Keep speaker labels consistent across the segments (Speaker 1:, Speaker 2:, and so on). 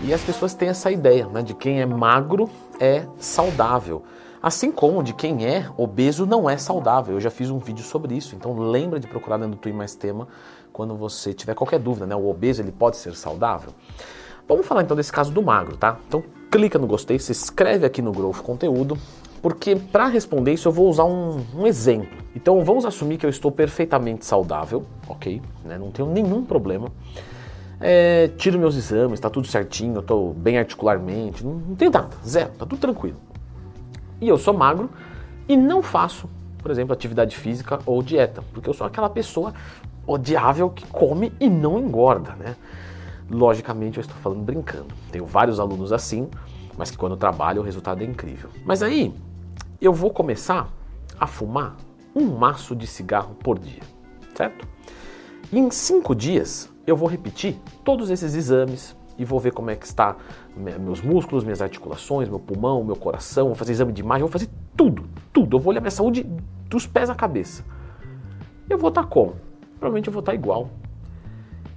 Speaker 1: E as pessoas têm essa ideia né, de quem é magro é saudável. Assim como de quem é obeso não é saudável. Eu já fiz um vídeo sobre isso, então lembra de procurar dentro do Mais Tema quando você tiver qualquer dúvida, né? O obeso ele pode ser saudável? Vamos falar então desse caso do magro, tá? Então clica no gostei, se inscreve aqui no Growth Conteúdo, porque para responder isso eu vou usar um, um, exemplo. Então vamos assumir que eu estou perfeitamente saudável, ok? Né? Não tenho nenhum problema. É, tiro meus exames, tá tudo certinho, eu tô bem articularmente, não, não tenho nada, zero, tá tudo tranquilo. E eu sou magro e não faço, por exemplo, atividade física ou dieta, porque eu sou aquela pessoa odiável que come e não engorda, né? Logicamente eu estou falando brincando. Tenho vários alunos assim, mas que quando trabalho o resultado é incrível. Mas aí eu vou começar a fumar um maço de cigarro por dia, certo? E em cinco dias eu vou repetir todos esses exames e vou ver como é que está meus músculos, minhas articulações, meu pulmão, meu coração, vou fazer exame de imagem, vou fazer tudo, tudo. Eu vou olhar minha saúde dos pés à cabeça. Eu vou estar como? Provavelmente eu vou estar igual.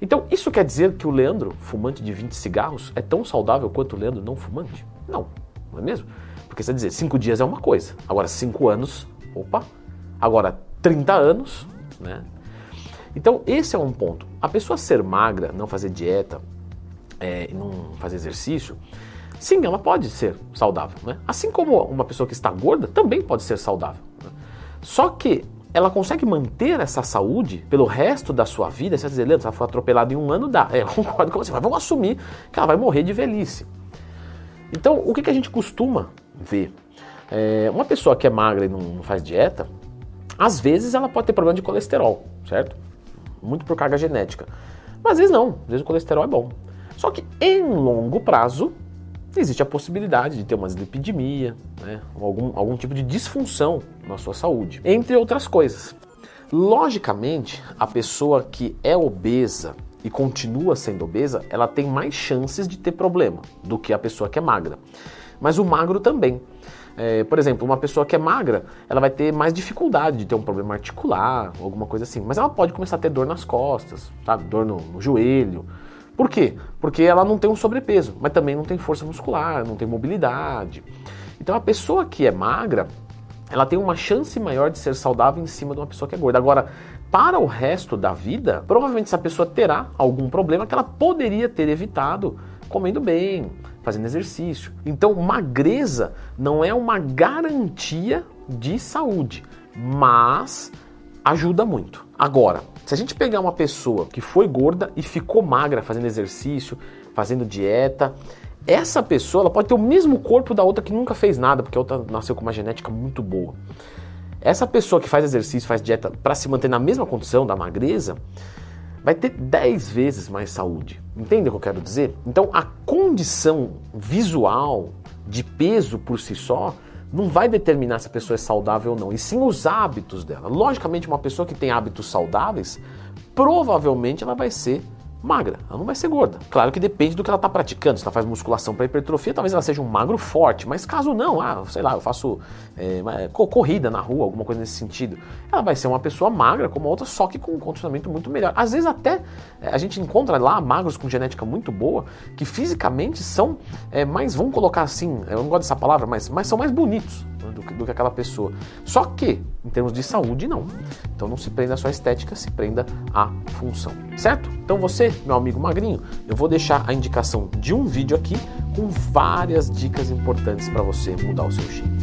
Speaker 1: Então, isso quer dizer que o Leandro, fumante de 20 cigarros, é tão saudável quanto o Leandro não fumante? Não, não é mesmo? Porque você dizer, 5 dias é uma coisa, agora 5 anos, opa, agora 30 anos, né? Então, esse é um ponto. A pessoa ser magra, não fazer dieta, é, não fazer exercício, sim, ela pode ser saudável. Né? Assim como uma pessoa que está gorda também pode ser saudável. Né? Só que ela consegue manter essa saúde pelo resto da sua vida. Você vai dizer, Leandro, se ela for atropelada em um ano, dá. É, concordo com você, mas vamos assumir que ela vai morrer de velhice. Então, o que, que a gente costuma ver? É, uma pessoa que é magra e não faz dieta, às vezes ela pode ter problema de colesterol, certo? Muito por carga genética. Mas às vezes não, às vezes o colesterol é bom. Só que em longo prazo, existe a possibilidade de ter uma dislipidemia, né, algum, algum tipo de disfunção na sua saúde, entre outras coisas. Logicamente, a pessoa que é obesa e continua sendo obesa, ela tem mais chances de ter problema do que a pessoa que é magra. Mas o magro também. É, por exemplo, uma pessoa que é magra, ela vai ter mais dificuldade de ter um problema articular, alguma coisa assim. Mas ela pode começar a ter dor nas costas, sabe? Dor no, no joelho, por quê? Porque ela não tem um sobrepeso, mas também não tem força muscular, não tem mobilidade. Então a pessoa que é magra, ela tem uma chance maior de ser saudável em cima de uma pessoa que é gorda. Agora, para o resto da vida, provavelmente essa pessoa terá algum problema que ela poderia ter evitado comendo bem, fazendo exercício. Então, magreza não é uma garantia de saúde, mas ajuda muito. Agora, se a gente pegar uma pessoa que foi gorda e ficou magra fazendo exercício, fazendo dieta, essa pessoa ela pode ter o mesmo corpo da outra que nunca fez nada, porque a outra nasceu com uma genética muito boa. Essa pessoa que faz exercício, faz dieta para se manter na mesma condição da magreza, vai ter 10 vezes mais saúde. Entende o que eu quero dizer? Então, a condição visual de peso por si só não vai determinar se a pessoa é saudável ou não, e sim os hábitos dela. Logicamente, uma pessoa que tem hábitos saudáveis, provavelmente ela vai ser magra, ela não vai ser gorda. Claro que depende do que ela está praticando. Se ela faz musculação para hipertrofia, talvez ela seja um magro forte, mas caso não, ah, sei lá, eu faço é, corrida na rua, alguma coisa nesse sentido, ela vai ser uma pessoa magra como outra, só que com um condicionamento muito melhor. Às vezes até é, a gente encontra lá magros com genética muito boa, que fisicamente são é, mais, vamos colocar assim, eu não gosto dessa palavra, mas, mas são mais bonitos do, que, do que aquela pessoa. Só que, em termos de saúde, não. Então não se prenda à sua estética, se prenda à função. Certo? Então você, meu amigo magrinho, eu vou deixar a indicação de um vídeo aqui com várias dicas importantes para você mudar o seu shape.